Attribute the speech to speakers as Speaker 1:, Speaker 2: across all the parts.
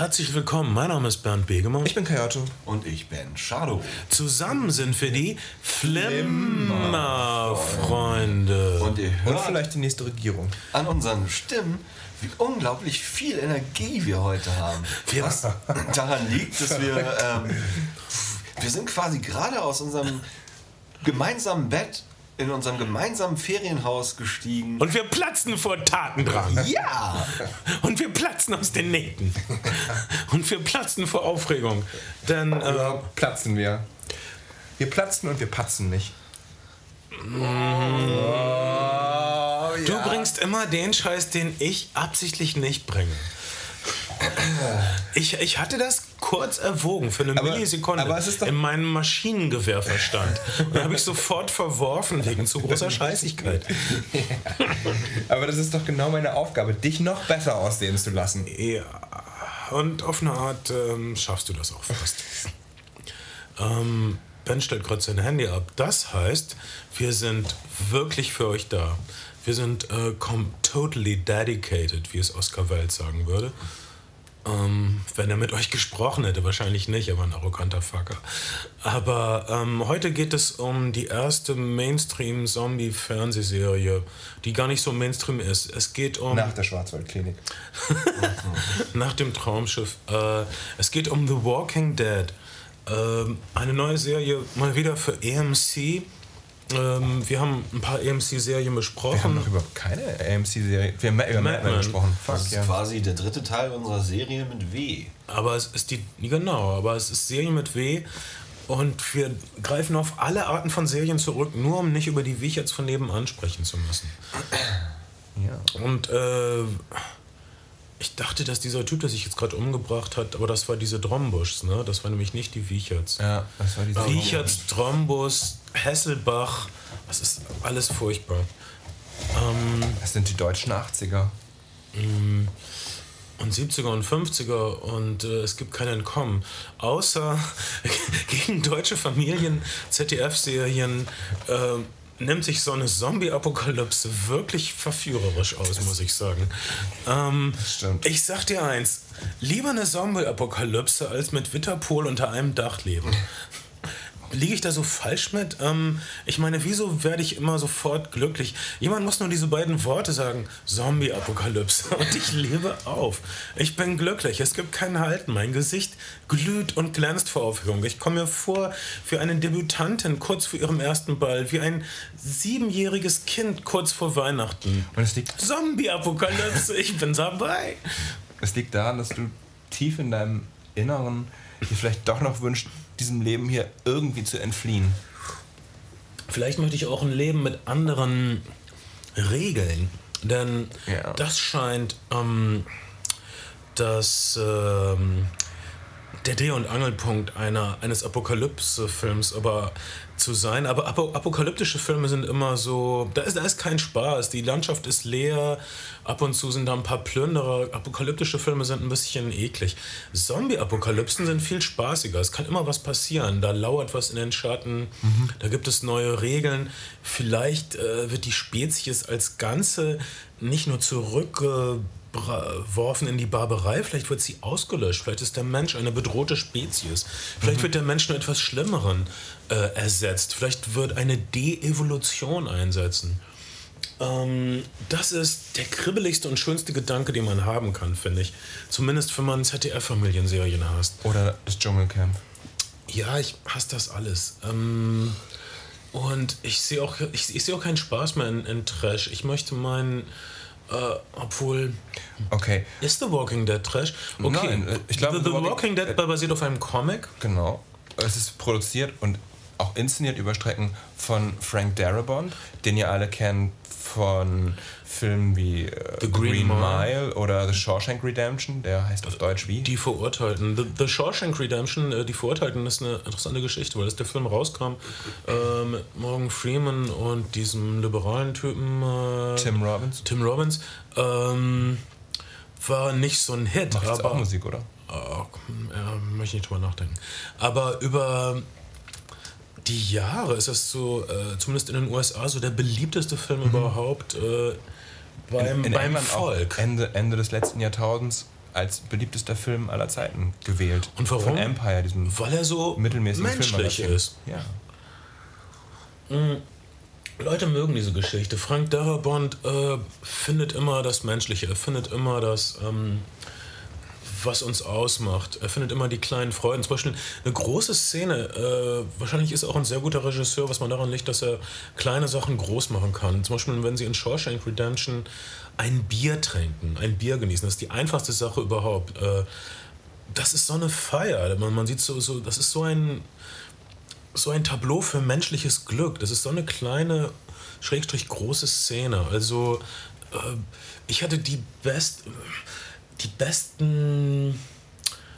Speaker 1: Herzlich willkommen, mein Name ist Bernd Begemann.
Speaker 2: Ich bin Kayato.
Speaker 3: Und ich bin Shadow.
Speaker 1: Zusammen sind wir die Flimmer-Freunde.
Speaker 3: Und ihr
Speaker 2: Und
Speaker 3: hört
Speaker 2: vielleicht die nächste Regierung.
Speaker 3: an unseren Stimmen, wie unglaublich viel Energie wir heute haben. Was daran liegt, dass wir, ähm, wir sind quasi gerade aus unserem gemeinsamen Bett in unserem gemeinsamen Ferienhaus gestiegen.
Speaker 1: Und wir platzen vor Tatendrang.
Speaker 3: ja!
Speaker 1: Und wir platzen aus den Nähten. Und wir platzen vor Aufregung. Denn äh,
Speaker 2: Überhaupt platzen wir. Wir platzen und wir patzen nicht. Oh,
Speaker 1: du bringst immer den Scheiß, den ich absichtlich nicht bringe. Ich, ich hatte das kurz erwogen für eine
Speaker 2: Aber-
Speaker 1: Millisekunde
Speaker 2: aber
Speaker 1: in meinem Maschinengewehrverstand. Und da habe ich sofort verworfen wegen zu großer Scheißigkeit.
Speaker 2: Aber das ist doch genau meine Aufgabe, dich noch besser aussehen zu lassen.
Speaker 1: Ja, und auf eine Art ähm, schaffst du das auch fast. Ähm, ben stellt gerade sein Handy ab. Das heißt, wir sind wirklich für euch da. Wir sind äh, totally dedicated, wie es Oscar Wilde sagen würde. Ähm, wenn er mit euch gesprochen hätte, wahrscheinlich nicht, er war ein arroganter Fucker. Aber ähm, heute geht es um die erste Mainstream-Zombie-Fernsehserie, die gar nicht so Mainstream ist. Es geht um
Speaker 2: Nach der Schwarzwaldklinik.
Speaker 1: nach dem Traumschiff. Äh, es geht um The Walking Dead. Ähm, eine neue Serie, mal wieder für AMC. Ähm, wir haben ein paar AMC-Serien
Speaker 2: Wir haben
Speaker 1: besprochen.
Speaker 2: noch überhaupt keine AMC-Serie. Wir haben über Mad Men gesprochen. Fuck,
Speaker 3: Das ist
Speaker 2: ja.
Speaker 3: quasi der dritte Teil unserer Serie mit W.
Speaker 1: Aber es ist die. Genau, aber es ist Serie mit W. Und wir greifen auf alle Arten von Serien zurück, nur um nicht über die, wie ich jetzt von nebenan sprechen zu müssen.
Speaker 2: ja.
Speaker 1: Und äh, ich dachte, dass dieser Typ, der sich jetzt gerade umgebracht hat, aber das war diese Drombuschs, ne? Das war nämlich nicht die Wiecherts.
Speaker 2: Ja, das war diese
Speaker 1: Wiecherts, Trombus, Hesselbach, das ist alles furchtbar. Ähm,
Speaker 2: Das sind die deutschen 80er.
Speaker 1: und 70er und 50er und äh, es gibt kein Entkommen. Außer gegen deutsche Familien, ZDF-Serien äh, nimmt sich so eine Zombie-Apokalypse wirklich verführerisch aus, muss ich sagen. Ähm,
Speaker 2: stimmt.
Speaker 1: Ich sag dir eins, lieber eine Zombie-Apokalypse als mit Witterpol unter einem Dach leben. Liege ich da so falsch mit? Ähm, ich meine, wieso werde ich immer sofort glücklich? Jemand muss nur diese beiden Worte sagen: Zombie-Apokalypse. Und ich lebe auf. Ich bin glücklich. Es gibt kein Halten. Mein Gesicht glüht und glänzt vor Aufregung. Ich komme mir vor wie eine Debütantin kurz vor ihrem ersten Ball, wie ein siebenjähriges Kind kurz vor Weihnachten.
Speaker 2: Und es liegt,
Speaker 1: Zombie-Apokalypse, ich bin dabei.
Speaker 2: es liegt daran, dass du tief in deinem Inneren dir vielleicht doch noch wünschst, diesem Leben hier irgendwie zu entfliehen.
Speaker 1: Vielleicht möchte ich auch ein Leben mit anderen Regeln. Denn
Speaker 2: Ja.
Speaker 1: das scheint ähm, das, ähm, der Dreh- und Angelpunkt einer, eines Apokalypse-Films aber zu sein. Aber apo apokalyptische Filme sind immer so, da ist, da ist kein Spaß. Die Landschaft ist leer, ab und zu sind da ein paar Plünderer. Apokalyptische Filme sind ein bisschen eklig. Zombie-Apokalypsen sind viel spaßiger. Es kann immer was passieren. Da lauert was in den Schatten, da gibt es neue Regeln. Vielleicht äh, wird die Spezies als Ganze nicht nur zurückgeworfen in die Barbarei, vielleicht wird sie ausgelöscht. Vielleicht ist der Mensch eine bedrohte Spezies. Vielleicht wird der Mensch nur etwas Schlimmeren äh, ersetzt. Vielleicht wird eine De-Evolution einsetzen. Ähm, das ist der kribbeligste und schönste Gedanke, den man haben kann, finde ich. Zumindest, wenn man ZDF-Familienserien hasst.
Speaker 2: Oder das Dschungelcamp.
Speaker 1: Ja, ich hasse das alles. Ähm, und ich sehe auch, ich, ich sehe auch keinen Spaß mehr in, in Trash. Ich möchte meinen, äh, obwohl,
Speaker 2: Okay,
Speaker 1: ist The Walking Dead Trash? Okay,
Speaker 2: Nein, äh, ich glaube,
Speaker 1: The,
Speaker 2: The
Speaker 1: The
Speaker 2: Walking-
Speaker 1: Walking Dead basiert auf einem Comic.
Speaker 2: genau. Es ist produziert und auch inszeniert über Strecken von Frank Darabont, den ihr alle kennt von Filmen wie äh,
Speaker 1: The Green Mile.
Speaker 2: oder The Shawshank Redemption, der heißt auf Deutsch wie?
Speaker 1: Die Verurteilten. The, The Shawshank Redemption, äh, die Verurteilten, ist eine interessante Geschichte, weil als der Film rauskam, äh, mit Morgan Freeman und diesem liberalen Typen äh,
Speaker 2: Tim Robbins.
Speaker 1: Tim Robbins, ähm, war nicht so ein Hit.
Speaker 2: Macht
Speaker 1: aber
Speaker 2: auch Musik, oder?
Speaker 1: Ja, möchte ich nicht drüber nachdenken. Aber über die Jahre ist das so, äh, zumindest in den USA, so der beliebteste Film überhaupt äh, beim, beim
Speaker 2: England auch
Speaker 1: Volk.
Speaker 2: Ende, Ende des letzten Jahrtausends als beliebtester Film aller Zeiten gewählt.
Speaker 1: Und warum?
Speaker 2: Von Empire, diesem
Speaker 1: Weil er so
Speaker 2: mittelmäßigen
Speaker 1: menschlich
Speaker 2: Filmmagazin.
Speaker 1: ist.
Speaker 2: Ja.
Speaker 1: Leute mögen diese Geschichte. Frank Darabont äh, findet immer das Menschliche. Er findet immer das, ähm, was uns ausmacht. Er findet immer die kleinen Freuden. Zum Beispiel eine große Szene. Äh, wahrscheinlich ist er auch ein sehr guter Regisseur, was man daran liegt, dass er kleine Sachen groß machen kann. Zum Beispiel, wenn sie in Shawshank Redemption ein Bier trinken, ein Bier genießen. Das ist die einfachste Sache überhaupt. Äh, das ist so eine Feier. Man, man sieht so, so, das ist so ein so ein Tableau für menschliches Glück. Das ist so eine kleine, schrägstrich große Szene. Also äh, ich hatte die, best, die besten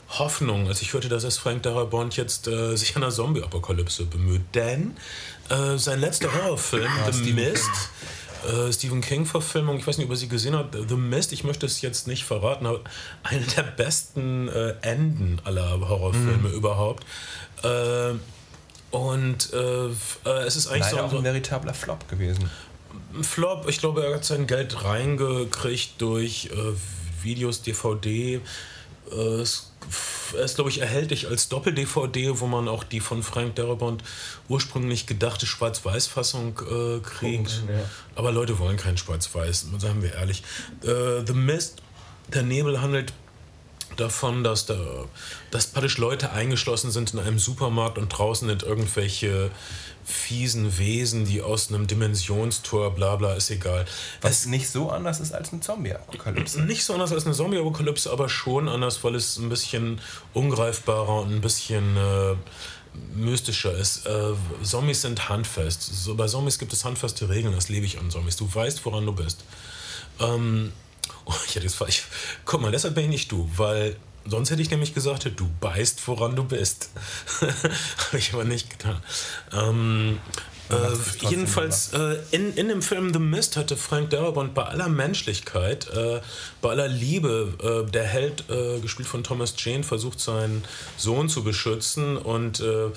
Speaker 1: Hoffnungen, als ich hörte, dass es Frank Darabont jetzt äh, sich einer Zombie-Apokalypse bemüht. Denn äh, sein letzter Horrorfilm, The
Speaker 2: Stephen
Speaker 1: Mist, äh, Stephen King-Verfilmung, ich weiß nicht, ob ihr sie gesehen habt, The Mist, ich möchte es jetzt nicht verraten, aber eine der besten äh, Enden aller Horrorfilme überhaupt. Äh, und äh, es ist eigentlich
Speaker 2: Leider
Speaker 1: so,
Speaker 2: auch
Speaker 1: so
Speaker 2: ein veritabler Flop gewesen.
Speaker 1: ein Flop. Ich glaube, er hat sein Geld reingekriegt durch Videos, DVD. Äh, es ist, glaube ich, erhältlich als Doppel-DVD, wo man auch die von Frank Darabont ursprünglich gedachte Schwarz-Weiß-Fassung äh, kriegt. Aber Leute wollen kein Schwarz-Weiß, sagen wir ehrlich. Äh, The Mist, der Nebel handelt davon, dass, da, dass praktisch Leute eingeschlossen sind in einem Supermarkt und draußen sind irgendwelche fiesen Wesen, die aus einem Dimensionstor, bla bla, ist egal.
Speaker 2: Was nicht so anders ist als eine Zombie-Apokalypse.
Speaker 1: Nicht so anders als eine Zombie-Apokalypse, aber schon anders, weil es ein bisschen ungreifbarer und ein bisschen äh, mystischer ist. Äh, Zombies sind handfest. So, bei Zombies gibt es handfeste Regeln, das lebe ich an Zombies. Du weißt, woran du bist. Ähm, oh, ich hätte jetzt, ich, guck mal, deshalb bin ich nicht du, weil sonst hätte ich nämlich gesagt, du beißt, woran du bist. Habe ich aber nicht getan. Ähm, äh, jedenfalls, äh, in, in dem Film The Mist hatte Frank Darabont bei aller Menschlichkeit, äh, bei aller Liebe, äh, der Held, äh, gespielt von Thomas Jane, versucht seinen Sohn zu beschützen und äh,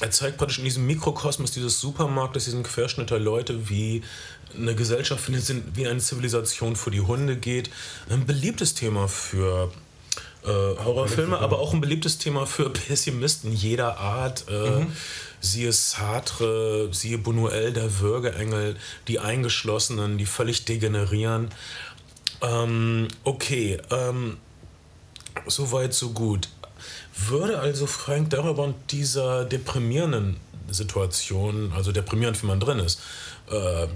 Speaker 1: er zeigt praktisch in diesem Mikrokosmos dieses Supermarktes, diesen Querschnitt der Leute, wie eine Gesellschaft, wie eine Zivilisation vor die Hunde geht. Ein beliebtes Thema für äh, Horrorfilme, aber auch ein beliebtes Thema für Pessimisten jeder Art. Äh, Siehe Sartre, siehe Buñuel, der Würgeengel, die Eingeschlossenen, die völlig degenerieren. Ähm, okay, ähm, soweit, so gut. Würde also Frank Darabont dieser deprimierenden Situation, also deprimierend, wenn man drin ist, äh,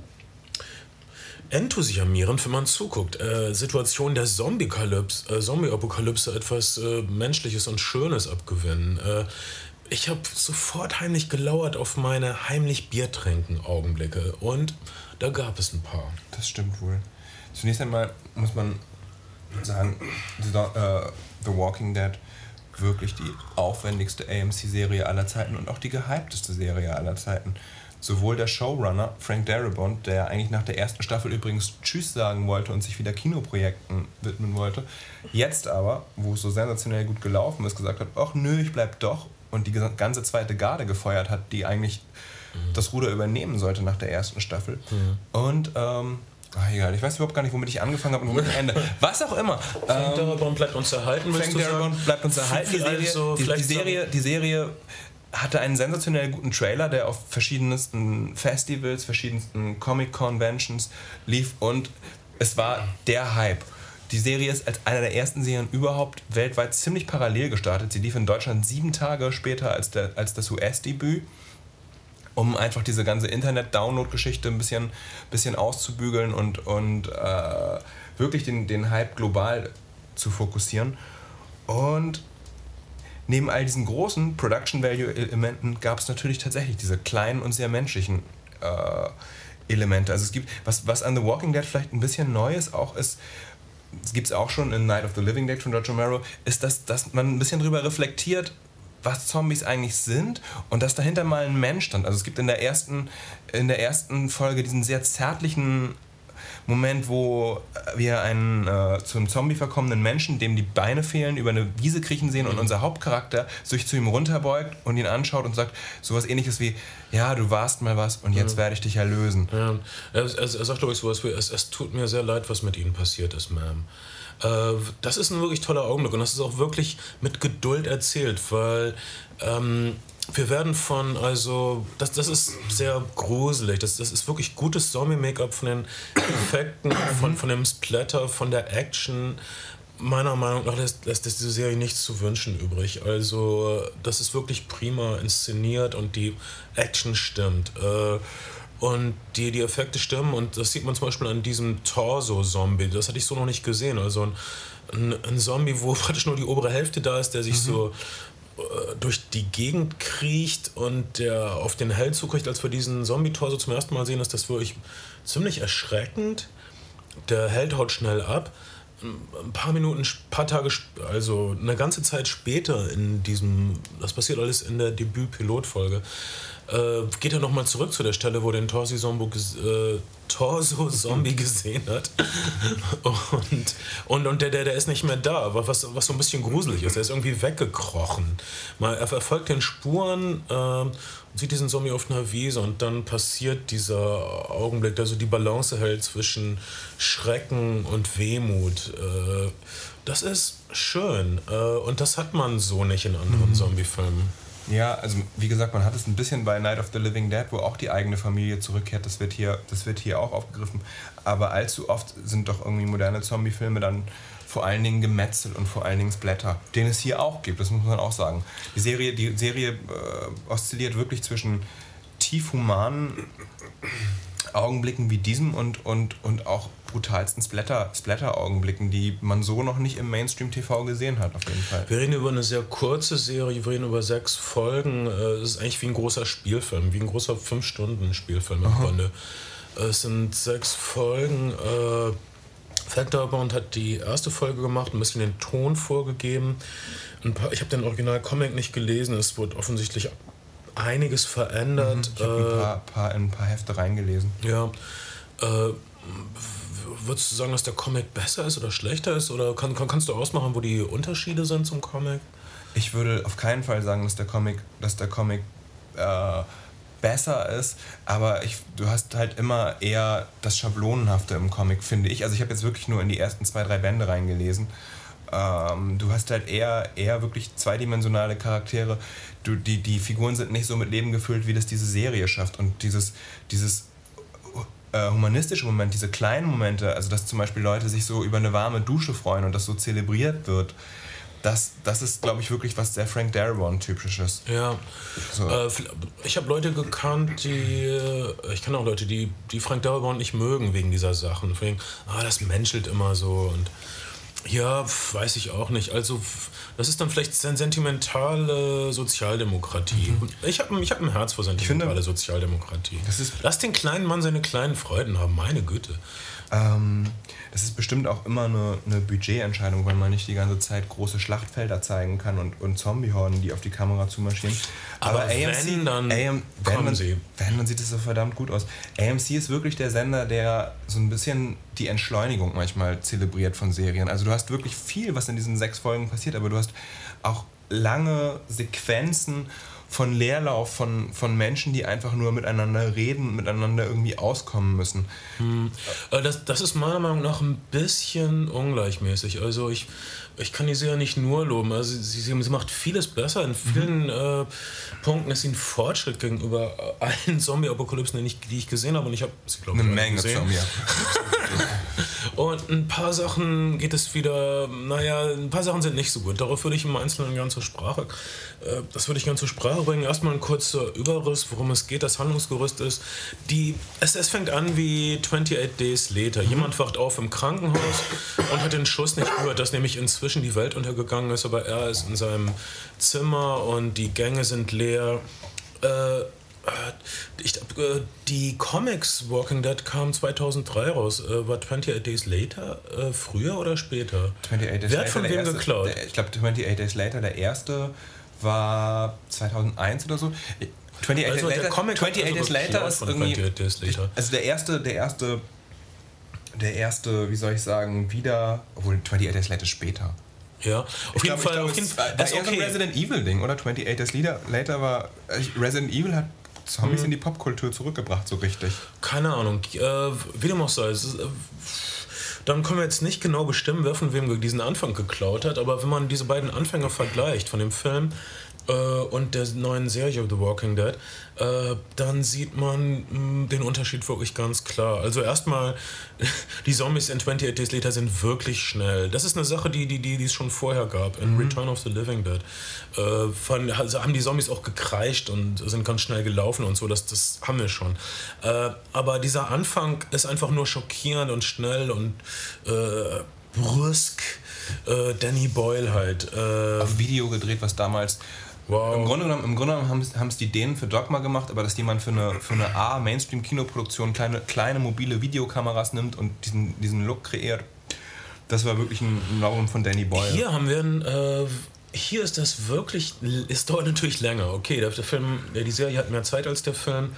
Speaker 1: enthusiasmierend, wenn man zuguckt. Äh, Situation der äh, Zombie-Apokalypse etwas äh, Menschliches und Schönes abgewinnen. Äh, ich habe sofort heimlich gelauert auf meine heimlich Bier trinken Augenblicke und da gab es ein paar.
Speaker 2: Das stimmt wohl. Zunächst einmal muss man sagen, The, äh, The Walking Dead wirklich die aufwendigste AMC-Serie aller Zeiten und auch die gehypteste Serie aller Zeiten. Sowohl der Showrunner Frank Darabont, der eigentlich nach der ersten Staffel übrigens Tschüss sagen wollte und sich wieder Kinoprojekten widmen wollte, jetzt aber, wo es so sensationell gut gelaufen ist, gesagt hat, ach nö, ich bleib doch und die ganze zweite Garde gefeuert hat, die eigentlich das Ruder übernehmen sollte nach der ersten Staffel. Und ähm, ach, egal, ich weiß überhaupt gar nicht, womit ich angefangen habe und womit ich ende. Was auch immer.
Speaker 1: Frank Darabont bleibt uns erhalten, willst
Speaker 2: Frank
Speaker 1: du sagen?
Speaker 2: Darabont bleibt uns erhalten. Die Serie,
Speaker 1: Also,
Speaker 2: die, die, Serie, die Serie hatte einen sensationell guten Trailer, der auf verschiedensten Festivals, verschiedensten Comic-Conventions lief und es war der Hype. Die Serie ist als einer der ersten Serien überhaupt weltweit ziemlich parallel gestartet. Sie lief in Deutschland sieben Tage später als, der, als das US-Debüt, um einfach diese ganze Internet-Download-Geschichte ein bisschen, bisschen auszubügeln und, und äh, wirklich den, den Hype global zu fokussieren. Und neben all diesen großen Production Value Elementen gab es natürlich tatsächlich diese kleinen und sehr menschlichen äh, Elemente. Also es gibt, was, was an The Walking Dead vielleicht ein bisschen Neues auch ist, es gibt es auch schon in Night of the Living Dead von George Romero, ist, dass, dass man ein bisschen drüber reflektiert, was Zombies eigentlich sind und dass dahinter mal ein Mensch stand. Also es gibt in der ersten, in der ersten Folge diesen sehr zärtlichen Moment, wo wir einen äh, zum Zombie verkommenen Menschen, dem die Beine fehlen, über eine Wiese kriechen sehen und unser Hauptcharakter sich zu ihm runterbeugt und ihn anschaut und sagt sowas ähnliches wie, ja, du warst mal was und jetzt werde ich dich erlösen.
Speaker 1: Ja, er, er, er sagt, glaube ich, sowas wie, es, es tut mir sehr leid, was mit Ihnen passiert ist, Ma'am. Äh, das ist ein wirklich toller Augenblick und das ist auch wirklich mit Geduld erzählt, weil ähm, wir werden von, also, das, das ist sehr gruselig. Das, das ist wirklich gutes Zombie-Make-up von den Effekten, von, von dem Splatter, von der Action. Meiner Meinung nach lässt, lässt diese Serie nichts zu wünschen übrig. Also, das ist wirklich prima inszeniert und die Action stimmt. Äh, und die, die Effekte stimmen und das sieht man zum Beispiel an diesem Torso-Zombie. Das hatte ich so noch nicht gesehen. Also ein, ein, ein Zombie, wo praktisch nur die obere Hälfte da ist, der sich mhm. so durch die Gegend kriecht und der auf den Held zukriegt, als wir diesen Zombie-Torso zum ersten Mal sehen, ist das wirklich ziemlich erschreckend. Der Held haut schnell ab. Ein paar Minuten, ein paar Tage, also eine ganze Zeit später in diesem, das passiert alles in der Debüt-Pilotfolge, äh, geht er nochmal zurück zu der Stelle, wo den Torso-Zombie äh, Torso -Zombie gesehen hat. Und, und, und der, der, der ist nicht mehr da, was, was so ein bisschen gruselig ist. Er ist irgendwie weggekrochen. Mal, er verfolgt den Spuren äh, und sieht diesen Zombie auf einer Wiese und dann passiert dieser Augenblick, der so die Balance hält zwischen Schrecken und Wehmut. Äh, das ist schön äh, und das hat man so nicht in anderen mhm. Zombie-Filmen.
Speaker 2: Ja, also wie gesagt, man hat es ein bisschen bei Night of the Living Dead, wo auch die eigene Familie zurückkehrt. Das wird hier, das wird hier auch aufgegriffen. Aber allzu oft sind doch irgendwie moderne Zombie-Filme dann vor allen Dingen Gemetzel und vor allen Dingen Splatter, den es hier auch gibt, das muss man auch sagen. Die Serie, die Serie äh, oszilliert wirklich zwischen tief humanen Augenblicken wie diesem und, und, und auch brutalsten Splatter, Splatter-Augenblicken, die man so noch nicht im Mainstream-TV gesehen hat, auf jeden Fall.
Speaker 1: Wir reden über eine sehr kurze Serie, wir reden über sechs Folgen. Äh, es ist eigentlich wie ein großer Spielfilm, wie ein großer Fünf-Stunden-Spielfilm im Grunde. Es sind sechs Folgen. Äh, Factorbound hat die erste Folge gemacht, ein bisschen den Ton vorgegeben. Paar, ich habe den Original-Comic nicht gelesen, es wurde offensichtlich einiges verändert.
Speaker 2: Ich habe ein, paar, paar, ein paar Hefte reingelesen.
Speaker 1: Ja. Äh, würdest du sagen, dass der Comic besser ist oder schlechter ist? Oder kann, kann, kannst du ausmachen, wo die Unterschiede sind zum Comic?
Speaker 2: Ich würde auf keinen Fall sagen, dass der Comic, dass der Comic äh, besser ist, aber ich, du hast halt immer eher das Schablonenhafte im Comic, finde ich. Also ich habe jetzt wirklich nur in die ersten zwei, drei Bände reingelesen. Ähm, du hast halt eher, eher wirklich zweidimensionale Charaktere. Du, die, die Figuren sind nicht so mit Leben gefüllt, wie das diese Serie schafft. Und dieses, dieses äh, humanistische Moment, diese kleinen Momente, also dass zum Beispiel Leute sich so über eine warme Dusche freuen und das so zelebriert wird, das, das ist, glaube ich, wirklich was sehr Frank Darabont-typisches.
Speaker 1: Ja. So. Äh, ich habe Leute gekannt, die. Äh, ich kenne auch Leute, die, die Frank Darabont nicht mögen wegen dieser Sachen. Wegen, ah, das menschelt immer so. Und ja, weiß ich auch nicht. Also, das ist dann vielleicht sentimentale Sozialdemokratie. Mhm. Ich habe ich hab ein Herz vor sentimentale finde, Sozialdemokratie. Lass den kleinen Mann seine kleinen Freuden haben, meine Güte.
Speaker 2: Ähm, das ist bestimmt auch immer eine, eine, Budgetentscheidung, weil man nicht die ganze Zeit große Schlachtfelder zeigen kann und, und Zombie-Horden, die auf die Kamera zumarschieren.
Speaker 1: Aber, Aber AMC, wenn, dann AM,
Speaker 2: wenn
Speaker 1: man, sie.
Speaker 2: Wenn, dann sieht es so verdammt gut aus. AMC ist wirklich der Sender, der so ein bisschen die Entschleunigung manchmal zelebriert von Serien. Also du hast wirklich viel, was in diesen sechs Folgen passiert, aber du hast auch lange Sequenzen von Leerlauf, von, von Menschen, die einfach nur miteinander reden, miteinander irgendwie auskommen müssen.
Speaker 1: Hm. Äh, das, das ist meiner Meinung nach ein bisschen ungleichmäßig. Also ich, ich kann die Serie nicht nur loben. Also sie, sie, sie macht vieles besser. In vielen mhm. äh, Punkten ist sie ein Fortschritt gegenüber allen Zombie-Apokalypsen, die, die ich gesehen habe. Und ich habe sie, glaube ich, eine Menge gesehen. Zombie Und ein paar Sachen geht es wieder, naja, ein paar Sachen sind nicht so gut. Darauf würde ich im Einzelnen gern zur Sprache, äh, das würde ich gern zur Sprache bringen. Erstmal ein kurzer Überriss, worum es geht, das Handlungsgerüst ist. Die, es, es fängt an wie 28 Days Later. Mhm. Jemand wacht auf im Krankenhaus und hat den Schuss nicht gehört, dass nämlich inzwischen die Welt untergegangen ist, aber er ist in seinem Zimmer und die Gänge sind leer. Äh, äh, ich, äh, die Comics Walking Dead kamen 2003 raus. Äh, war 28 Days Later früher oder später?
Speaker 2: 28 Days Wer hat von wem erste, geklaut? Der, ich glaube, 28 Days Later, der erste war 2001 oder so. 28 also Days Later, 28 also Days Later ist irgendwie. Days Later. Also der erste, der erste, der erste, wie soll ich sagen, wieder. Obwohl 28 Days Later später.
Speaker 1: Ja, auf
Speaker 2: ich jeden glaub, Fall. Glaub, auf jeden Fall. Das eher okay. so ein Resident Evil Ding, oder? 28 Days Later, Later war. Resident Evil hat Zombies hm. in die Popkultur zurückgebracht, so richtig?
Speaker 1: Keine Ahnung. Äh, wie dem auch sei. Ist, äh, dann können wir jetzt nicht genau bestimmen, wer von wem diesen Anfang geklaut hat, aber wenn man diese beiden Anfänge vergleicht von dem Film äh, und der neuen Serie The Walking Dead, äh, dann sieht man mh, den Unterschied wirklich ganz klar. Also erstmal, die Zombies in 28 Days Later sind wirklich schnell. Das ist eine Sache, die, die, die, es schon vorher gab, in mhm. Return of the Living Dead. Äh, von, also haben die Zombies auch gekreischt und sind ganz schnell gelaufen und so, das, das haben wir schon. Äh, aber dieser Anfang ist einfach nur schockierend und schnell und äh, brüsk. Äh, Danny Boyle halt.
Speaker 2: Äh, Auf Video gedreht, was damals Wow. Im Grunde genommen, im Grunde genommen haben es die Dänen für Dogma gemacht, aber dass jemand für eine, für eine A, Mainstream-Kinoproduktion kleine, kleine mobile Videokameras nimmt und diesen, diesen Look kreiert, das war wirklich ein Novum von Danny Boyle.
Speaker 1: Hier haben wir ein. Äh, hier ist das wirklich. Es dauert natürlich länger. Okay, der Film, die Serie hat mehr Zeit als der Film.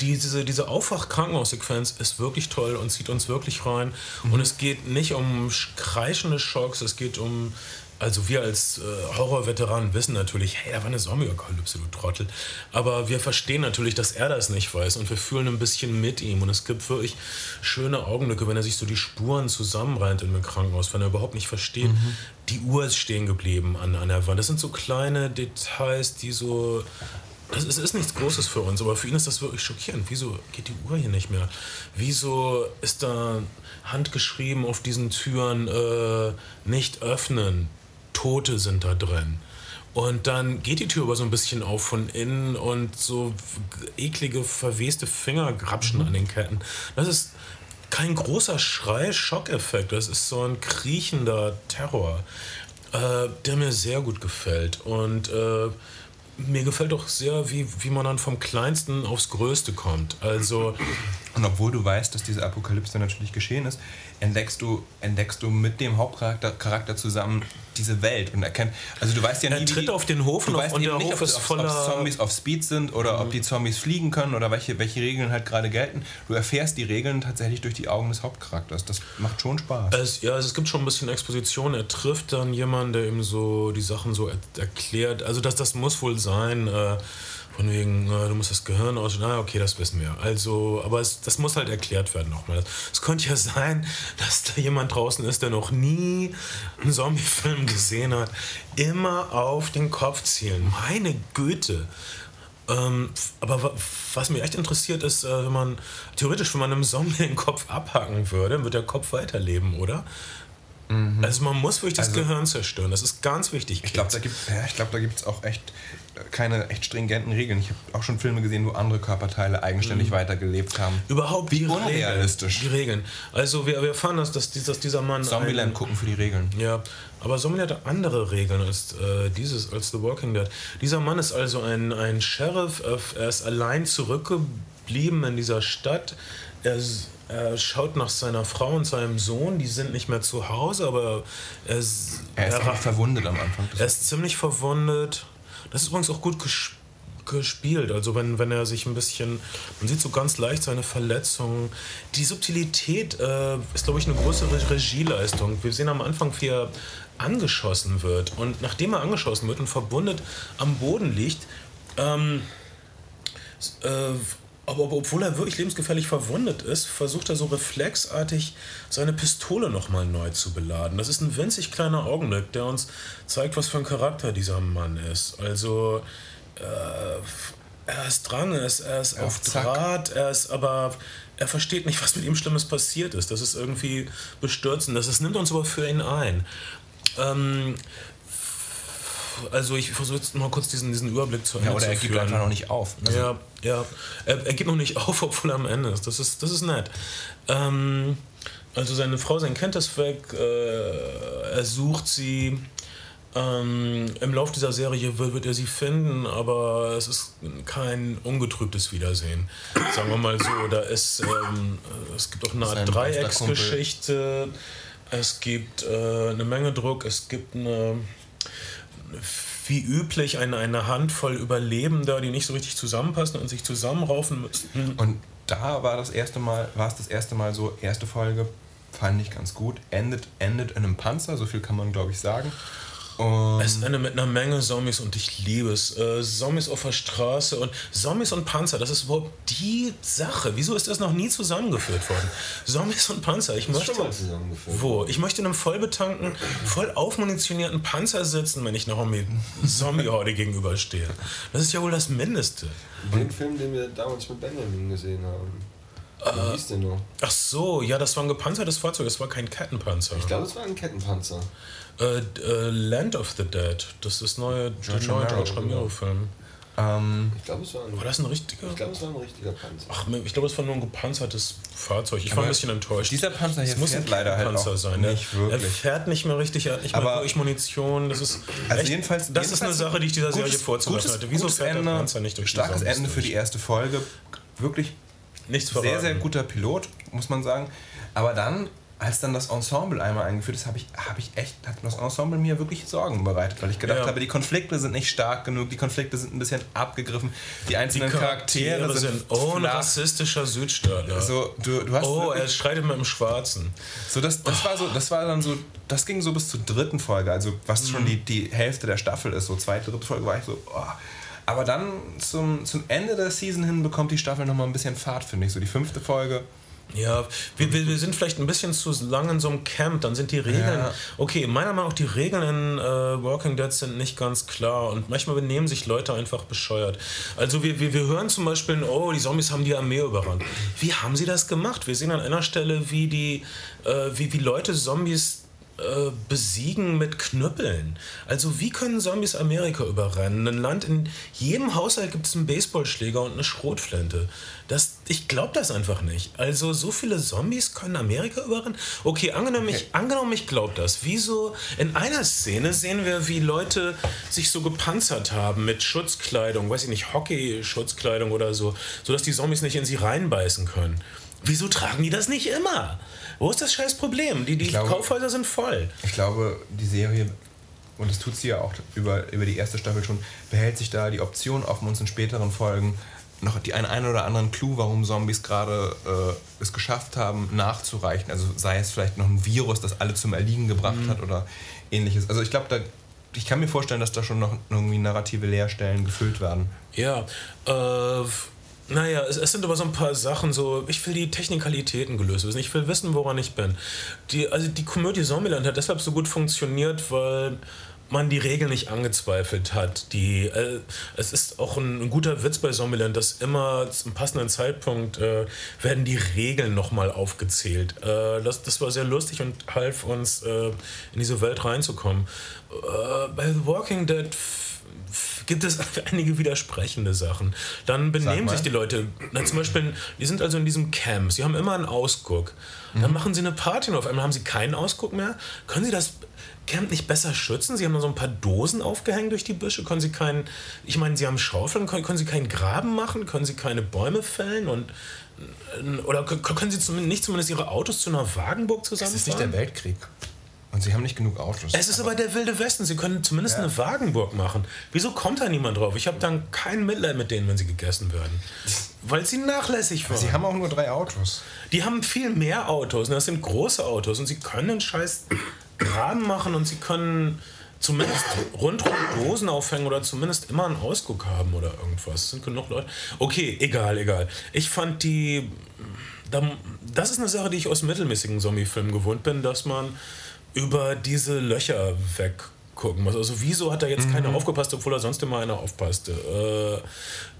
Speaker 1: Diese, diese Aufwach-Krankenhaussequenz ist wirklich toll und zieht uns wirklich rein. Mhm. Und es geht nicht um kreischende Schocks, es geht um also wir als äh, Horrorveteranen wissen natürlich, hey, da war eine Zombie-Apokalypse, du Trottel. Aber wir verstehen natürlich, dass er das nicht weiß und wir fühlen ein bisschen mit ihm. Und es gibt wirklich schöne Augenblicke, wenn er sich so die Spuren zusammenreimt in einem Krankenhaus, wenn er überhaupt nicht versteht, mhm. die Uhr ist stehen geblieben an, an der Wand. Das sind so kleine Details, die so es ist nichts Großes für uns, aber für ihn ist das wirklich schockierend. Wieso geht die Uhr hier nicht mehr? Wieso ist da handgeschrieben auf diesen Türen äh, nicht öffnen? Tote sind da drin. Und dann geht die Tür aber so ein bisschen auf von innen und so eklige, verweste Finger grapschen mhm. an den Ketten. Das ist kein großer Schrei, Schockeffekt. Das ist so ein kriechender Terror, äh, der mir sehr gut gefällt. Und äh, mir gefällt auch sehr, wie, wie man dann vom Kleinsten aufs Größte kommt. Also.
Speaker 2: Und obwohl du weißt, dass diese Apokalypse natürlich geschehen ist, entdeckst du, entdeckst du mit dem Hauptcharakter Charakter zusammen diese Welt und erkennt. Also du weißt ja
Speaker 1: nicht. Er tritt auf den Hof
Speaker 2: und, weißt und der nicht, Hof ist ob, voller. Ob Zombies auf Speed sind oder mhm. ob die Zombies fliegen können oder welche, welche Regeln halt gerade gelten. Du erfährst die Regeln tatsächlich durch die Augen des Hauptcharakters. Das macht schon Spaß.
Speaker 1: Es, ja, es gibt schon ein bisschen Exposition. Er trifft dann jemanden, der ihm so die Sachen so er erklärt. Also das, das muss wohl sein. Äh, von wegen, du musst das Gehirn aus. Na, okay, das wissen wir. Also, aber es, das muss halt erklärt werden nochmal. Es könnte ja sein, dass da jemand draußen ist, der noch nie einen Zombie-Film gesehen hat. Immer auf den Kopf zielen. Meine Güte. Ähm, aber was mich echt interessiert ist, äh, wenn man theoretisch, wenn man einem Zombie den Kopf abhacken würde, wird der Kopf weiterleben, oder? Mhm. Also man muss wirklich das also, Gehirn zerstören. Das ist ganz wichtig.
Speaker 2: Ich glaube, da gibt ja, glaub, es auch echt äh, keine echt stringenten Regeln. Ich habe auch schon Filme gesehen, wo andere Körperteile eigenständig mhm. weitergelebt haben.
Speaker 1: Überhaupt wie unrealistisch. Regeln. Die Regeln. Also wir, wir erfahren, dass, dass, dass dieser Mann.
Speaker 2: Zombieland gucken für die Regeln.
Speaker 1: Ja, aber Zombieland hat andere Regeln als äh, dieses, als The Walking Dead. Dieser Mann ist also ein, ein Sheriff. Er ist allein zurückgeblieben in dieser Stadt. Er er schaut nach seiner Frau und seinem Sohn, die sind nicht mehr zu Hause, aber er ist,
Speaker 2: er ist er, verwundet am Anfang.
Speaker 1: Er ist ziemlich verwundet. Das ist übrigens auch gut gespielt. Also wenn, wenn er sich ein bisschen, man sieht so ganz leicht seine Verletzungen. Die Subtilität äh, ist, glaube ich, eine größere Regieleistung. Wir sehen am Anfang, wie er angeschossen wird. Und nachdem er angeschossen wird und verwundet am Boden liegt, ähm, äh, aber obwohl er wirklich lebensgefährlich verwundet ist, versucht er so reflexartig seine Pistole nochmal neu zu beladen. Das ist ein winzig kleiner Augenblick, der uns zeigt, was für ein Charakter dieser Mann ist. Also, äh, er ist dran, er ist, er ist auf Draht, er ist aber. Er versteht nicht, was mit ihm Schlimmes passiert ist. Das ist irgendwie bestürzend. Das, das nimmt uns aber für ihn ein. Ähm, also ich versuche jetzt mal kurz diesen, diesen Überblick zu
Speaker 2: Ende ja, oder er gibt einfach noch nicht auf.
Speaker 1: Also ja, ja. Er, er, gibt noch nicht auf, obwohl er am Ende ist. Das ist, das ist nett. Ähm, also seine Frau, sein Kind ist weg. Äh, er sucht sie. Ähm, Im Laufe dieser Serie wird, wird, er sie finden, aber es ist kein ungetrübtes Wiedersehen. Sagen wir mal so. Da ist, ähm, es gibt auch eine Art Dreiecksgeschichte. Es gibt äh, eine Menge Druck. Es gibt eine wie üblich eine, eine Handvoll Überlebender, die nicht so richtig zusammenpassen und sich zusammenraufen müssen.
Speaker 2: Und da war das erste Mal, war es das erste Mal so, erste Folge fand ich ganz gut, endet, endet in einem Panzer, so viel kann man glaube ich sagen. Und
Speaker 1: Es endet mit einer Menge Zombies und ich liebe es. Äh, Zombies auf der Straße und Zombies und Panzer, das ist überhaupt die Sache. Wieso ist das noch nie zusammengeführt worden? Zombies und Panzer, ich
Speaker 3: Das ist
Speaker 1: möchte.
Speaker 3: schon mal zusammengeführt.
Speaker 1: Wo? Ich möchte in einem vollbetankten, voll aufmunitionierten Panzer sitzen, wenn ich noch einem Zombie-Horde gegenüberstehe. Das ist ja wohl das Mindeste.
Speaker 3: Den Film, den wir damals mit Benjamin gesehen haben. Wie hieß der noch?
Speaker 1: Ach so, ja, das war ein gepanzertes Fahrzeug, das war kein Kettenpanzer.
Speaker 3: Ich glaube, es war ein Kettenpanzer.
Speaker 1: Äh, äh, Land of the Dead, das ist neue
Speaker 2: George
Speaker 1: der neue George Romero-Film.
Speaker 2: ähm,
Speaker 3: Ich glaube, es war ein,
Speaker 1: War das ein richtiger?
Speaker 3: ich glaube, es war ein richtiger Panzer.
Speaker 1: Ach, ich glaube, es war nur ein gepanzertes Fahrzeug. Ich war ein bisschen enttäuscht.
Speaker 2: dieser Panzer hier
Speaker 1: es muss
Speaker 2: fährt
Speaker 1: ein
Speaker 2: leider halt
Speaker 1: Panzer
Speaker 2: auch
Speaker 1: sein. ne?
Speaker 2: nicht wirklich.
Speaker 1: Er fährt nicht mehr richtig, er hat nicht mehr
Speaker 2: Aber-
Speaker 1: wirklich Munition. Das ist,
Speaker 2: Also
Speaker 1: echt,
Speaker 2: jedenfalls,
Speaker 1: das ist eine Sache, die ich dieser Serie
Speaker 2: gutes-
Speaker 1: vorzuwerfen
Speaker 2: gutes-
Speaker 1: hatte. Wieso
Speaker 2: gutes
Speaker 1: fährt der
Speaker 2: Ende,
Speaker 1: Panzer nicht durch
Speaker 2: Starkes Ende für die erste Folge. Wirklich
Speaker 1: Nichts verraten.
Speaker 2: sehr, sehr guter Pilot, muss man sagen. Aber dann, als dann das Ensemble einmal eingeführt ist, habe ich, hab ich echt, hat das Ensemble mir wirklich Sorgen bereitet, weil ich gedacht
Speaker 1: Ja.
Speaker 2: habe, die Konflikte sind nicht stark genug, die Konflikte sind ein bisschen abgegriffen, die
Speaker 1: Die
Speaker 2: einzelnen Charaktere,
Speaker 1: Charaktere
Speaker 2: sind,
Speaker 1: sind, oh, ein rassistischer Südstaatler.
Speaker 2: So, du, du hast
Speaker 1: oh, er
Speaker 2: wirklich,
Speaker 1: streitet mit dem Schwarzen.
Speaker 2: so das, das war so, das war dann so, das ging so bis zur dritten Folge, also was
Speaker 1: Mhm.
Speaker 2: schon die, die Hälfte der Staffel ist, so zweite, dritte Folge war ich so, oh. Aber dann zum, zum Ende der Season hin bekommt die Staffel nochmal ein bisschen Fahrt, finde ich. So die fünfte Folge.
Speaker 1: Ja, wir, wir, wir sind vielleicht ein bisschen zu lang in so einem Camp, dann sind die Regeln.
Speaker 2: Ja.
Speaker 1: Okay, meiner Meinung nach, die Regeln in äh, Walking Dead sind nicht ganz klar und manchmal benehmen sich Leute einfach bescheuert. Also wir, wir, wir hören zum Beispiel, oh, die Zombies haben die Armee überrannt. Wie haben sie das gemacht? Wir sehen an einer Stelle, wie die, äh, wie, wie Leute Zombies äh, besiegen mit Knüppeln. Also wie können Zombies Amerika überrennen? Ein Land, in jedem Haushalt gibt es einen Baseballschläger und eine Schrotflinte. Das, ich glaube das einfach nicht. Also so viele Zombies können Amerika überrennen? Okay, angenommen, ich, angenommen ich glaube das. Wieso? In einer Szene sehen wir, wie Leute sich so gepanzert haben mit Schutzkleidung, weiß ich nicht, Hockey-Schutzkleidung oder so, sodass die Zombies nicht in sie reinbeißen können. Wieso tragen die das nicht immer? Wo ist das scheiß Problem? Die, die
Speaker 2: glaube-
Speaker 1: Kaufhäuser sind voll.
Speaker 2: Ich glaube, die Serie, und das tut sie ja auch über, über die erste Staffel schon, behält sich da die Option offen, uns in späteren Folgen noch die einen, einen oder anderen Clou, warum Zombies gerade äh, es geschafft haben, nachzureichen. Also sei es vielleicht noch ein Virus, das alle zum Erliegen gebracht hat oder ähnliches. Also ich glaube, da, ich kann mir vorstellen, dass da schon noch irgendwie narrative Leerstellen gefüllt werden.
Speaker 1: Ja, äh, naja, es, es sind aber so ein paar Sachen so, ich will die Technikalitäten gelöst wissen, ich will wissen, woran ich bin. Die, also die Komödie Zombieland hat deshalb so gut funktioniert, weil man die Regeln nicht angezweifelt hat. Die, äh, es ist auch ein, ein guter Witz bei Zombieland, dass immer zum passenden Zeitpunkt äh, werden die Regeln nochmal aufgezählt. Äh, das, das war sehr lustig und half uns äh, in diese Welt reinzukommen. Äh, bei The Walking Dead gibt es einige widersprechende Sachen. Dann benehmen sich die Leute, na, zum Beispiel, die sind also in diesem Camp, sie haben immer einen Ausguck. Dann machen sie eine Party und auf einmal haben sie keinen Ausguck mehr. Können sie das Camp nicht besser schützen? Sie haben da so ein paar Dosen aufgehängt durch die Büsche. Können sie keinen, ich meine, sie haben Schaufeln, können, können sie keinen Graben machen? Können sie keine Bäume fällen? Und, oder können sie zumindest, nicht zumindest ihre Autos zu einer Wagenburg
Speaker 2: Es ist
Speaker 1: zusammenfahren?
Speaker 2: nicht der Weltkrieg. Und sie haben nicht genug Autos.
Speaker 1: Es ist aber der wilde Westen. Sie können zumindest eine Wagenburg machen. Wieso kommt da niemand drauf? Ich habe dann kein Mitleid mit denen, wenn sie gegessen werden. Weil sie nachlässig waren.
Speaker 2: sie haben auch nur drei Autos.
Speaker 1: Die haben viel mehr Autos. Und das sind große Autos. Und sie können einen scheiß Graben machen und sie können zumindest rundherum Dosen aufhängen oder zumindest immer einen Ausguck haben oder irgendwas. Es sind genug Leute. Okay, egal, egal. Ich fand die. da- Das ist eine Sache, die ich aus mittelmäßigen Zombie-Filmen gewohnt bin, dass man über diese Löcher weggucken muss. Also wieso hat da jetzt keiner aufgepasst, obwohl er sonst immer einer aufpasste? Äh,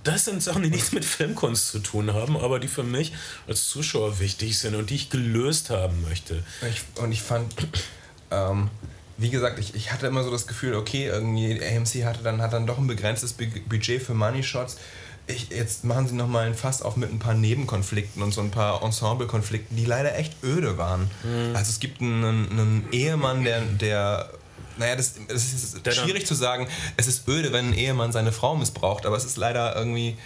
Speaker 1: das sind Sachen, die nichts mit Filmkunst zu tun haben, aber die für mich als Zuschauer wichtig sind und die ich gelöst haben möchte.
Speaker 2: Ich, und ich fand, ähm, wie gesagt, ich, ich hatte immer so das Gefühl, okay, irgendwie AMC hatte dann, hat dann doch ein begrenztes Bu- Budget für Money Shots. Ich, jetzt machen sie nochmal ein Fass auf mit ein paar Nebenkonflikten und so ein paar Ensemble-Konflikten, die leider echt öde waren. Also es gibt einen, einen Ehemann, der, der naja, das, das ist
Speaker 1: Der dann-
Speaker 2: schwierig zu sagen, es ist öde, wenn ein Ehemann seine Frau missbraucht, aber es ist leider irgendwie,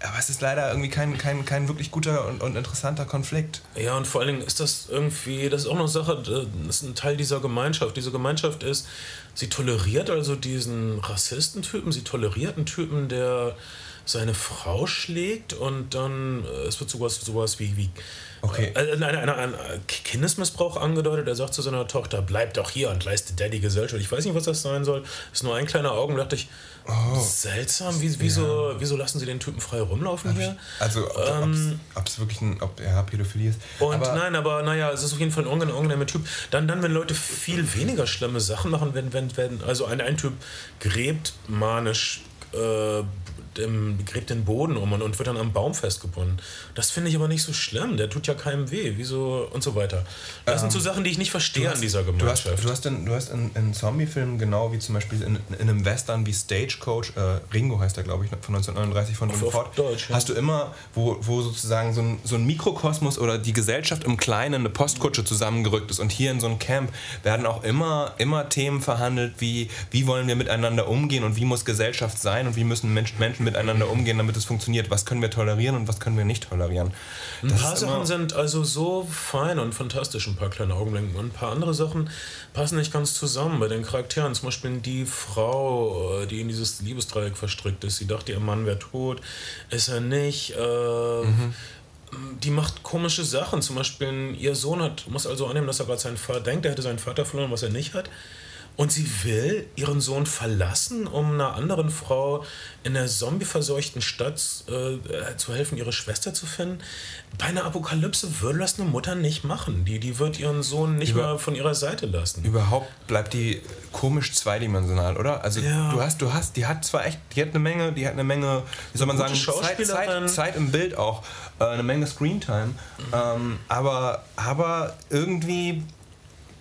Speaker 2: aber es ist leider irgendwie kein, kein, kein wirklich guter und, und interessanter Konflikt.
Speaker 1: Ja, und vor allen Dingen ist das irgendwie, das ist auch noch Sache, das ist ein Teil dieser Gemeinschaft. Diese Gemeinschaft ist, sie toleriert also diesen Rassistentypen, sie toleriert einen Typen, der seine Frau schlägt und dann äh, es wird sowas, sowas wie, wie
Speaker 2: Okay.
Speaker 1: äh, eine, eine, ein Kindesmissbrauch angedeutet. Er sagt zu seiner Tochter, bleib doch hier und leiste Daddy Gesellschaft. Ich weiß nicht, was das sein soll. Ist nur ein kleiner Augen. Da dachte ich,
Speaker 2: Oh.
Speaker 1: seltsam, wie, wieso, wieso lassen sie den Typen frei rumlaufen hier?
Speaker 2: Also, ob es wirklich ein, ob er Pädophilie ist.
Speaker 1: Und
Speaker 2: aber,
Speaker 1: nein, aber naja, es ist auf jeden Fall ein unangenehm- unangenehmer Typ. Dann, dann, wenn Leute viel weniger schlimme Sachen machen, wenn, wenn, wenn also ein, ein Typ gräbt manisch, äh, dem, gräbt den Boden um und, und wird dann am Baum festgebunden. Das finde ich aber nicht so schlimm. Der tut ja keinem weh. Wieso und so weiter. Das sind so Sachen, die ich nicht verstehe an dieser
Speaker 2: Du hast,
Speaker 1: Gemeinschaft.
Speaker 2: du hast, in, du hast in, in Zombie-Filmen genau wie zum Beispiel in, in einem Western wie Stagecoach, äh, Ringo heißt der glaube ich, von 1939 von John Ford,
Speaker 1: Deutsch, ja.
Speaker 2: hast du immer, wo, wo sozusagen so ein, so ein Mikrokosmos oder die Gesellschaft im Kleinen, eine Postkutsche zusammengerückt ist und hier in so einem Camp werden auch immer, immer Themen verhandelt, wie, wie wollen wir miteinander umgehen und wie muss Gesellschaft sein und wie müssen Menschen, Menschen miteinander umgehen, damit es funktioniert, was können wir tolerieren und was können wir nicht tolerieren.
Speaker 1: Ein
Speaker 2: Das
Speaker 1: paar
Speaker 2: ist
Speaker 1: Sachen sind also so fein und fantastisch, ein paar kleine Augenblinken. Und ein paar andere Sachen passen nicht ganz zusammen bei den Charakteren. Zum Beispiel die Frau, äh, die in dieses Liebesdreieck verstrickt ist. Sie dachte, ihr Mann wäre tot. Ist er nicht. Äh, Die macht komische Sachen. Zum Beispiel, ihr Sohn hat, muss also annehmen, dass er gerade seinen Vater denkt, er hätte seinen Vater verloren, was er nicht hat. Und sie will ihren Sohn verlassen, um einer anderen Frau in der zombieverseuchten Stadt äh, zu helfen, ihre Schwester zu finden. Bei einer Apokalypse würde das eine Mutter nicht machen. Die, die wird ihren Sohn nicht
Speaker 2: Über-
Speaker 1: mal von ihrer Seite lassen.
Speaker 2: Überhaupt bleibt die komisch zweidimensional, oder? Also
Speaker 1: Ja.
Speaker 2: du hast, du hast, die hat zwar echt, die hat eine Menge, die hat eine Menge, wie soll man sagen, Zeit. Zeit, Zeit im Bild auch, äh, eine Menge Screentime, ähm, aber, aber irgendwie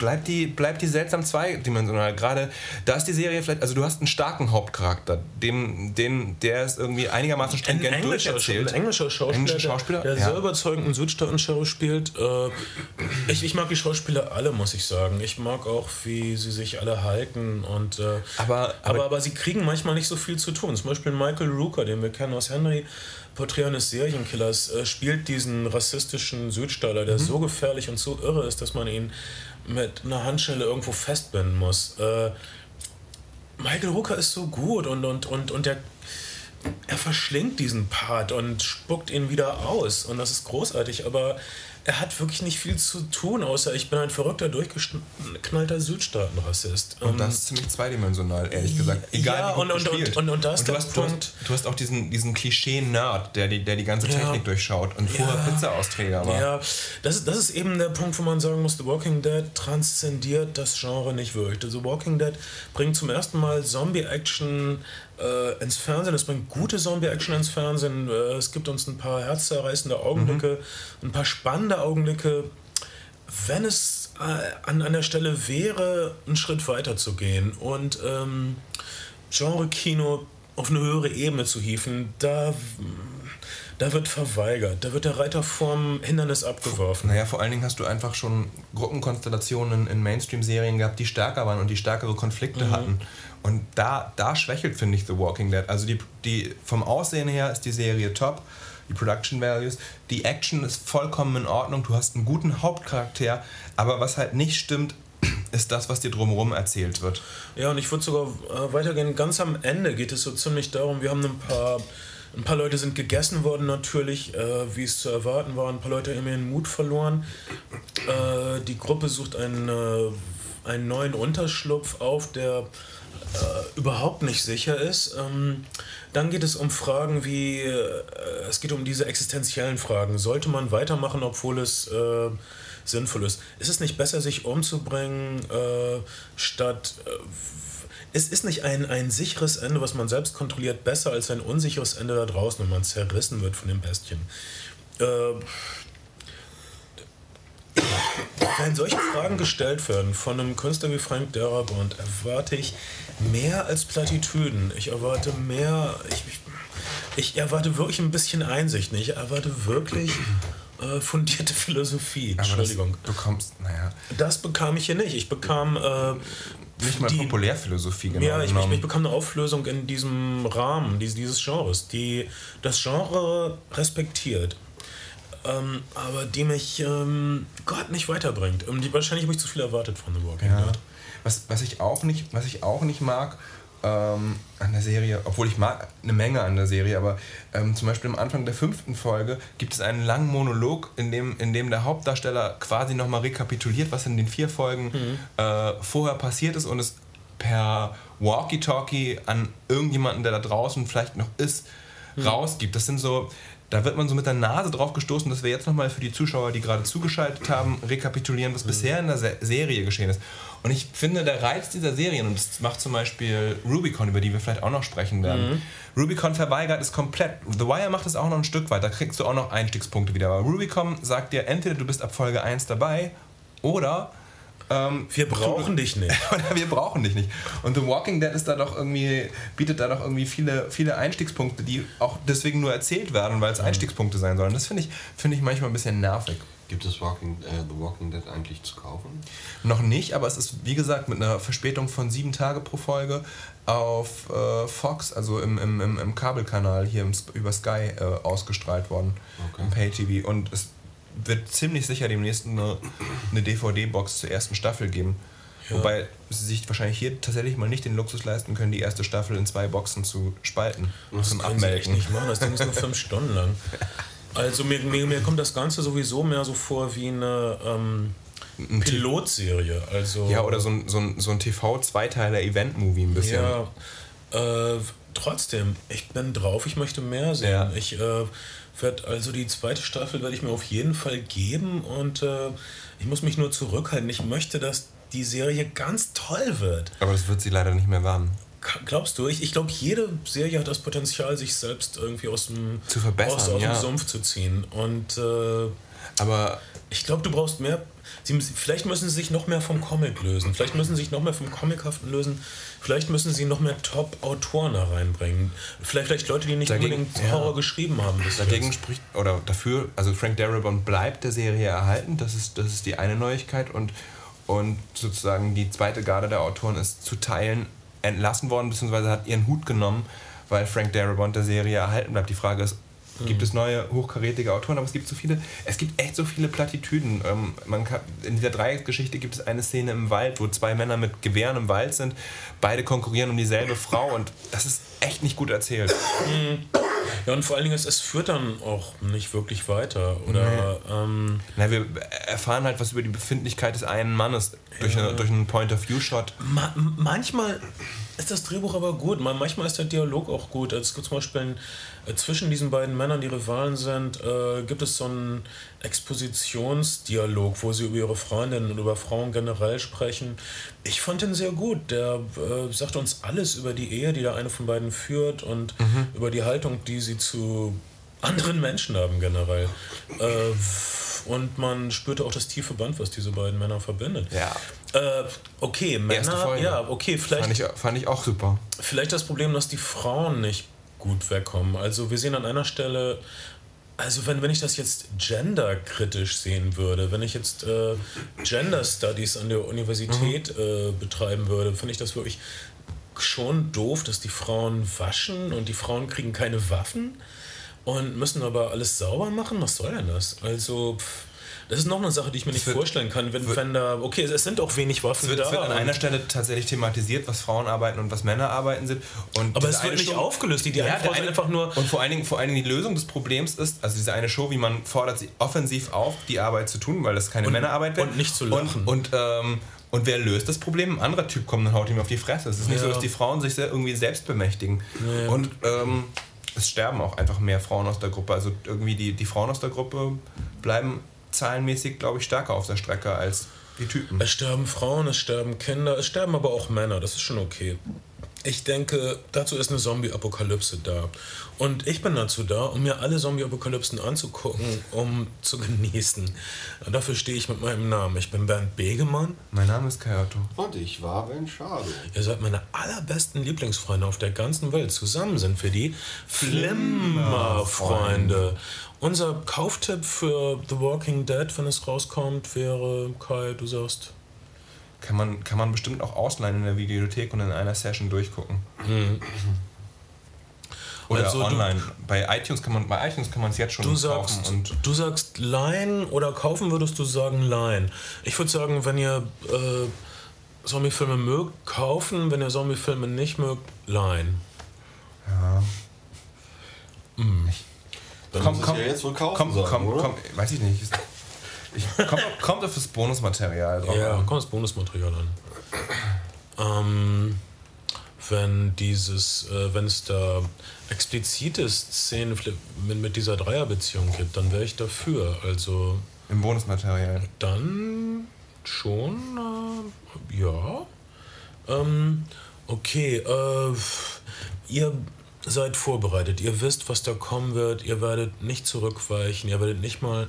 Speaker 2: bleibt die, bleibt die seltsam zweidimensional. Gerade da ist die Serie vielleicht, also du hast einen starken Hauptcharakter, dem, den, der ist irgendwie einigermaßen
Speaker 1: Ein
Speaker 2: stringent
Speaker 1: englischer,
Speaker 2: durcherzählt.
Speaker 1: ein englischer Schauspieler,
Speaker 2: Englischer
Speaker 1: der-
Speaker 2: Schauspieler?
Speaker 1: der,
Speaker 2: Ja.
Speaker 1: sehr überzeugend einen Südstaaten-Sheriff spielt. Äh, ich, ich mag die Schauspieler alle, muss ich sagen. Ich mag auch, wie sie sich alle halten. Und, äh,
Speaker 2: Aber-
Speaker 1: aber,
Speaker 2: aber-
Speaker 1: aber sie kriegen manchmal nicht so viel zu tun. Zum Beispiel Michael Rooker, den wir kennen aus Henry, Porträt eines Serienkillers, äh, spielt diesen rassistischen Südstaater,
Speaker 2: Mhm.
Speaker 1: der so gefährlich und so irre ist, dass man ihn mit einer Handschelle irgendwo festbinden muss. Äh, Michael Rooker ist so gut und, und, und, und der, er verschlingt diesen Part und spuckt ihn wieder aus. Und das ist großartig, aber er hat wirklich nicht viel zu tun, außer ich bin ein verrückter, durchgeknallter Südstaatenrassist.
Speaker 2: Und
Speaker 1: Ähm,
Speaker 2: das ist ziemlich zweidimensional, ehrlich gesagt. Egal,
Speaker 1: Ja,
Speaker 2: wie
Speaker 1: und- und-
Speaker 2: gespielt.
Speaker 1: und- und da ist
Speaker 2: du,
Speaker 1: der
Speaker 2: hast, du,
Speaker 1: Punkt-
Speaker 2: hast, du hast auch diesen, diesen Klischee-Nerd, der die, der die ganze Technik durchschaut und vorher. Pizza-Austräger war.
Speaker 1: Ja, das, ist- das ist eben der Punkt, wo man sagen muss, The Walking Dead transzendiert das Genre nicht wirklich. The Walking Dead bringt zum ersten Mal Zombie-Action äh, ins Fernsehen. Es bringt gute Zombie-Action ins Fernsehen. Äh, es gibt uns ein paar herzzerreißende Augenblicke, ein paar spannende Augenblicke. Wenn es äh, an, an der Stelle wäre, einen Schritt weiter zu gehen und ähm, Genre-Kino auf eine höhere Ebene zu hieven, da, da wird verweigert. Da wird der Reiter vom Hindernis abgeworfen.
Speaker 2: Naja, vor allen Dingen hast du einfach schon Gruppenkonstellationen in Mainstream-Serien gehabt, die stärker waren und die stärkere Konflikte
Speaker 1: Mhm.
Speaker 2: hatten. Und da, da schwächelt, finde ich, The Walking Dead. Also die, die, vom Aussehen her ist die Serie top, die Production Values, die Action ist vollkommen in Ordnung, du hast einen guten Hauptcharakter, aber was halt nicht stimmt, ist das, was dir drumherum erzählt wird.
Speaker 1: Ja, und ich würde sogar äh, weitergehen. Ganz am Ende geht es so ziemlich darum, wir haben ein paar, ein paar Leute sind gegessen worden natürlich, äh, wie es zu erwarten war. Ein paar Leute haben ihren Mut verloren. Äh, die Gruppe sucht einen, äh, einen neuen Unterschlupf auf, der äh, überhaupt nicht sicher ist. Ähm, dann geht es um Fragen wie, äh, es geht um diese existenziellen Fragen. Sollte man weitermachen, obwohl es äh, sinnvoll ist? Ist es nicht besser, sich umzubringen, äh, statt... Äh, es ist nicht ein, ein sicheres Ende, was man selbst kontrolliert, besser als ein unsicheres Ende da draußen, wenn man zerrissen wird von dem Bestien. Wenn solche Fragen gestellt werden von einem Künstler wie Frank Darabont, erwarte ich mehr als Plattitüden. Ich erwarte mehr. Ich, ich, ich erwarte wirklich ein bisschen Einsicht. Ich erwarte wirklich äh, fundierte Philosophie. Entschuldigung.
Speaker 2: Das, du kommst, naja,
Speaker 1: Das bekam ich hier nicht. Ich bekam äh,
Speaker 2: nicht mal
Speaker 1: die-
Speaker 2: Popularphilosophie genau
Speaker 1: ja, ich, ich, ich bekam eine Auflösung in diesem Rahmen dieses, dieses Genres, die das Genre respektiert, ähm, aber die mich, ähm, Gott, nicht weiterbringt. Ähm, die, wahrscheinlich habe ich zu viel erwartet von The Walking
Speaker 2: Ja.
Speaker 1: Dead.
Speaker 2: Was, was, ich auch nicht, was ich auch nicht mag, ähm, an der Serie, obwohl ich mag eine Menge an der Serie, aber ähm, zum Beispiel am Anfang der fünften Folge gibt es einen langen Monolog, in dem, in dem der Hauptdarsteller quasi nochmal rekapituliert, was in den vier Folgen mhm. äh, vorher passiert ist und es per Walkie-Talkie an irgendjemanden, der da draußen vielleicht noch ist, mhm. rausgibt. Das sind so, da wird man so mit der Nase drauf gestoßen, dass wir jetzt nochmal für die Zuschauer, die gerade zugeschaltet haben, rekapitulieren, was bisher in der Se Serie geschehen ist. Und ich finde, der Reiz dieser Serien, und das macht zum Beispiel Rubicon, über die wir vielleicht auch noch sprechen werden, mhm. Rubicon verweigert es komplett. The Wire macht es auch noch ein Stück weit, da kriegst du auch noch Einstiegspunkte wieder. Aber Rubicon sagt dir, entweder du bist ab Folge 1 dabei oder
Speaker 1: ähm, wir brauchen du, dich nicht.
Speaker 2: Oder wir brauchen dich nicht. Und The Walking Dead ist da doch irgendwie, bietet da doch irgendwie viele, viele Einstiegspunkte, die auch deswegen nur erzählt werden, weil es mhm. Einstiegspunkte sein sollen. Das finde ich, find ich manchmal ein bisschen nervig.
Speaker 3: Gibt es Walking, äh, The Walking Dead eigentlich zu kaufen?
Speaker 2: Noch nicht, aber es ist wie gesagt mit einer Verspätung von sieben Tage pro Folge auf äh, Fox, also im, im, im, Kabelkanal hier im, über Sky äh, ausgestrahlt worden, okay. im Pay-TV. Und es wird ziemlich sicher demnächst eine, eine DVD-Box zur ersten Staffel geben. Ja. Wobei sie sich wahrscheinlich hier tatsächlich mal nicht den Luxus leisten können, die erste Staffel in zwei Boxen zu spalten.
Speaker 1: Das zum können Abmelden. sie echt nicht machen, das Ding ist nur fünf Stunden lang. Also mir, mir, mir kommt das Ganze sowieso mehr so vor wie eine ähm, Pilotserie. Also,
Speaker 2: ja, oder so ein, so ein, so ein TV-Zweiteiler-Event-Movie ein bisschen.
Speaker 1: Ja, äh, trotzdem, ich bin drauf, ich möchte mehr sehen. Ja. Ich äh, werde also die zweite Staffel werde ich mir auf jeden Fall geben und äh, ich muss mich nur zurückhalten. Ich möchte, dass die Serie ganz toll wird.
Speaker 2: Aber das wird sie leider nicht mehr werden.
Speaker 1: Glaubst du? Ich, ich glaube, jede Serie hat das Potenzial, sich selbst irgendwie aus dem,
Speaker 2: zu verbessern,
Speaker 1: aus, aus ja. dem Sumpf zu ziehen. Und äh,
Speaker 2: aber
Speaker 1: ich glaube, du brauchst mehr. Sie, vielleicht müssen sie sich noch mehr vom Comic lösen. Vielleicht müssen sie sich noch mehr vom Comichaften lösen. Vielleicht müssen sie noch mehr Top-Autoren da reinbringen. Vielleicht, vielleicht Leute, die nicht dagegen, unbedingt Horror ja. geschrieben haben.
Speaker 2: Dagegen jetzt. spricht, oder dafür, also Frank Darabont bleibt der Serie erhalten. Das ist, das ist die eine Neuigkeit. Und, und sozusagen die zweite Garde der Autoren ist zu teilen entlassen worden, beziehungsweise hat ihren Hut genommen, weil Frank Darabont der Serie erhalten bleibt. Die Frage ist, mhm. gibt es neue hochkarätige Autoren, aber es gibt so viele, es gibt echt so viele Plattitüden. Ähm, man kann, in dieser Dreiecksgeschichte gibt es eine Szene im Wald, wo zwei Männer mit Gewehren im Wald sind, beide konkurrieren um dieselbe Frau und das ist echt nicht gut erzählt.
Speaker 1: Mhm. Ja, und vor allen Dingen, es, es führt dann auch nicht wirklich weiter. Oder, nee. ähm,
Speaker 2: Na, wir erfahren halt was über die Befindlichkeit des einen Mannes durch, ja. eine, durch einen Point-of-View-Shot.
Speaker 1: Ma manchmal ist das Drehbuch aber gut. Manchmal ist der Dialog auch gut. Also zum Beispiel äh, zwischen diesen beiden Männern, die Rivalen sind, äh, gibt es so einen Expositionsdialog, wo sie über ihre Freundinnen und über Frauen generell sprechen. Ich fand den sehr gut. Der äh, sagt uns alles über die Ehe, die der eine von beiden führt und mhm. über die Haltung, die sie zu anderen Menschen haben generell. Äh, und man spürte auch das tiefe Band, was diese beiden Männer verbindet.
Speaker 2: Ja.
Speaker 1: Äh, okay, Männer, ja, okay, vielleicht.
Speaker 2: Fand ich, fand ich auch super.
Speaker 1: Vielleicht das Problem, dass die Frauen nicht gut wegkommen. Also wir sehen an einer Stelle, also wenn, wenn ich das jetzt genderkritisch sehen würde, wenn ich jetzt äh, Gender Studies an der Universität mhm. äh, betreiben würde, finde ich das wirklich schon doof, dass die Frauen waschen und die Frauen kriegen keine Waffen und müssen aber alles sauber machen. Was soll denn das? Also pff, das ist noch eine Sache, die ich mir nicht wird, vorstellen kann, wenn, wenn da, okay, es sind auch wenig Waffen
Speaker 2: es wird,
Speaker 1: da.
Speaker 2: Es wird an einer Stelle tatsächlich thematisiert, was Frauen arbeiten und was Männer arbeiten sind. Und
Speaker 1: aber es wird nicht Show, aufgelöst, die, die ja, eine einfach nur...
Speaker 2: Und vor allen, Dingen, vor allen Dingen die Lösung des Problems ist, also diese eine Show, wie man fordert sie offensiv auf, die Arbeit zu tun, weil das keine und, Männerarbeit wird.
Speaker 1: Und nicht zu lachen.
Speaker 2: Und, und, ähm, und wer löst das Problem? Ein anderer Typ kommt und haut ihm auf die Fresse. Es ist nicht ja. so, dass die Frauen sich irgendwie selbst bemächtigen. Ja. Und ähm, es sterben auch einfach mehr Frauen aus der Gruppe. Also irgendwie die, die Frauen aus der Gruppe bleiben zahlenmäßig, glaube ich, stärker auf der Strecke als die Typen.
Speaker 1: Es sterben Frauen, es sterben Kinder, es sterben aber auch Männer, das ist schon okay. Ich denke, dazu ist eine Zombie-Apokalypse da. Und ich bin dazu da, um mir alle Zombie-Apokalypsen anzugucken, um zu genießen. Dafür stehe ich mit meinem Namen. Ich bin Bernd Begemann.
Speaker 2: Mein Name ist Kayato.
Speaker 3: Und ich war Ben Schado.
Speaker 1: Ihr seid meine allerbesten Lieblingsfreunde auf der ganzen Welt. Zusammen sind wir die Flimmerfreunde. Unser Kauftipp für The Walking Dead, wenn es rauskommt, wäre, Kai, du sagst.
Speaker 2: Kann man, kann man bestimmt auch ausleihen in der Videothek und in einer Session durchgucken. Mhm. Oder also online. Du, bei iTunes kann man bei iTunes kann man es jetzt schon
Speaker 1: du sagst, kaufen. Und du sagst leihen oder kaufen würdest du sagen leihen. Ich würde sagen, wenn ihr äh, Zombie-Filme mögt, kaufen. Wenn ihr Zombie-Filme nicht mögt, leihen.
Speaker 2: Ja.
Speaker 3: Dann
Speaker 2: Komm, komm,
Speaker 3: ja jetzt wohl kaufen
Speaker 2: komm,
Speaker 3: sein,
Speaker 2: komm,
Speaker 3: oder?
Speaker 2: komm, weiß ich nicht. Ich, kommt, kommt auf das Bonusmaterial drauf
Speaker 1: Ja,
Speaker 2: an.
Speaker 1: kommt das Bonusmaterial an. Ähm, wenn dieses, äh, wenn es da explizite Szenen mit, mit dieser Dreierbeziehung gibt, dann wäre ich dafür. Also
Speaker 2: Im Bonusmaterial.
Speaker 1: dann schon, äh, ja. Ähm, okay, äh, ihr seid vorbereitet. Ihr wisst, was da kommen wird. Ihr werdet nicht zurückweichen. Ihr werdet nicht mal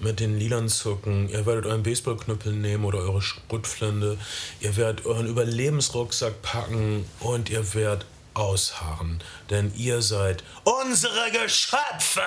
Speaker 1: mit den Lidern zucken. Ihr werdet euren Baseballknüppel nehmen oder eure Schrotflinte. Ihr werdet euren Überlebensrucksack packen und ihr werdet ausharren. Denn ihr seid unsere Geschöpfe!